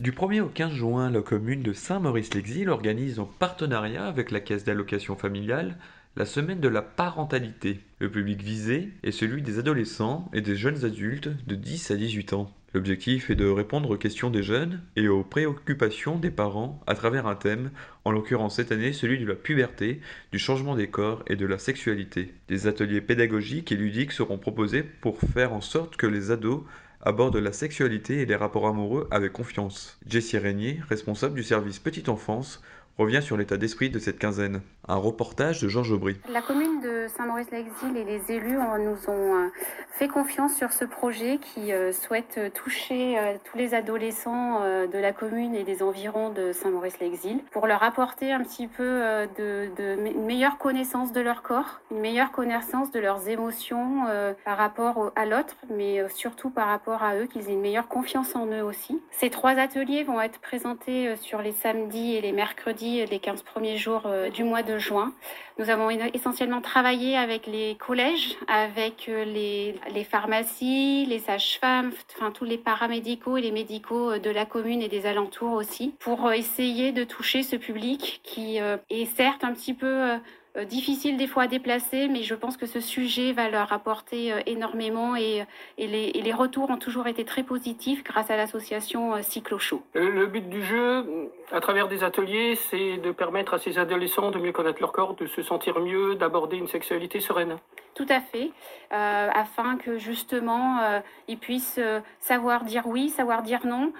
Du 1er au 15 juin, la commune de Saint-Maurice-l'Exil organise en partenariat avec la Caisse d'allocation familiale la semaine de la parentalité. Le public visé est celui des adolescents et des jeunes adultes de 10 à 18 ans. L'objectif est de répondre aux questions des jeunes et aux préoccupations des parents à travers un thème, en l'occurrence cette année celui de la puberté, du changement des corps et de la sexualité. Des ateliers pédagogiques et ludiques seront proposés pour faire en sorte que les ados aborde la sexualité et les rapports amoureux avec confiance. Jessie Régnier, responsable du service Petite Enfance, revient sur l'état d'esprit de cette quinzaine. Un reportage de Georges Aubry. La commune de Saint-Maurice-l'Exil et les élus nous ont euh, fait confiance sur ce projet qui euh, souhaite toucher euh, tous les adolescents de la commune et des environs de Saint-Maurice-l'Exil pour leur apporter un petit peu de, une meilleure connaissance de leur corps, une meilleure connaissance de leurs émotions par rapport à l'autre, mais surtout par rapport à eux, qu'ils aient une meilleure confiance en eux aussi. Ces trois ateliers vont être présentés sur les samedis et les mercredis les 15 premiers jours du mois de juin. Nous avons essentiellement travaillé avec les collèges, avec euh, les, pharmacies, les sages-femmes, enfin tous les paramédicaux et les médicaux euh, de la commune et des alentours aussi, pour euh, essayer de toucher ce public qui est certes un petit peu euh, difficile des fois à déplacer, mais je pense que ce sujet va leur apporter euh, énormément et, et, les, et les, retours ont toujours été très positifs grâce à l'association euh, Cyclo Show. Le but du jeu, à travers des ateliers, c'est de permettre à ces adolescents de mieux connaître leur corps, de se sentir mieux, d'aborder une sexualité sereine. Tout à fait, euh, afin que justement ils puissent savoir dire oui, savoir dire non,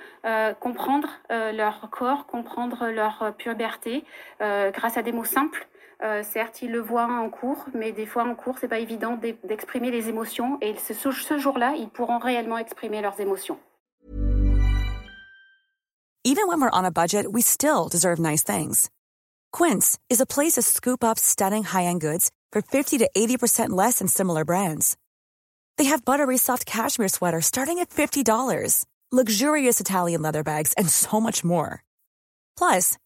comprendre leur corps, comprendre leur puberté grâce à des mots simples euh, certes, le en cours, mais des fois en cours, c'est pas évident d'exprimer les émotions. Et ce, ce jour-là, ils pourront réellement exprimer leurs émotions. Even when we're on a budget, we still deserve nice things. Quince is a place to scoop up stunning high-end goods for 50 to 80% less than similar brands. They have buttery soft cashmere sweaters starting at $50, luxurious Italian leather bags, and so much more. Plus,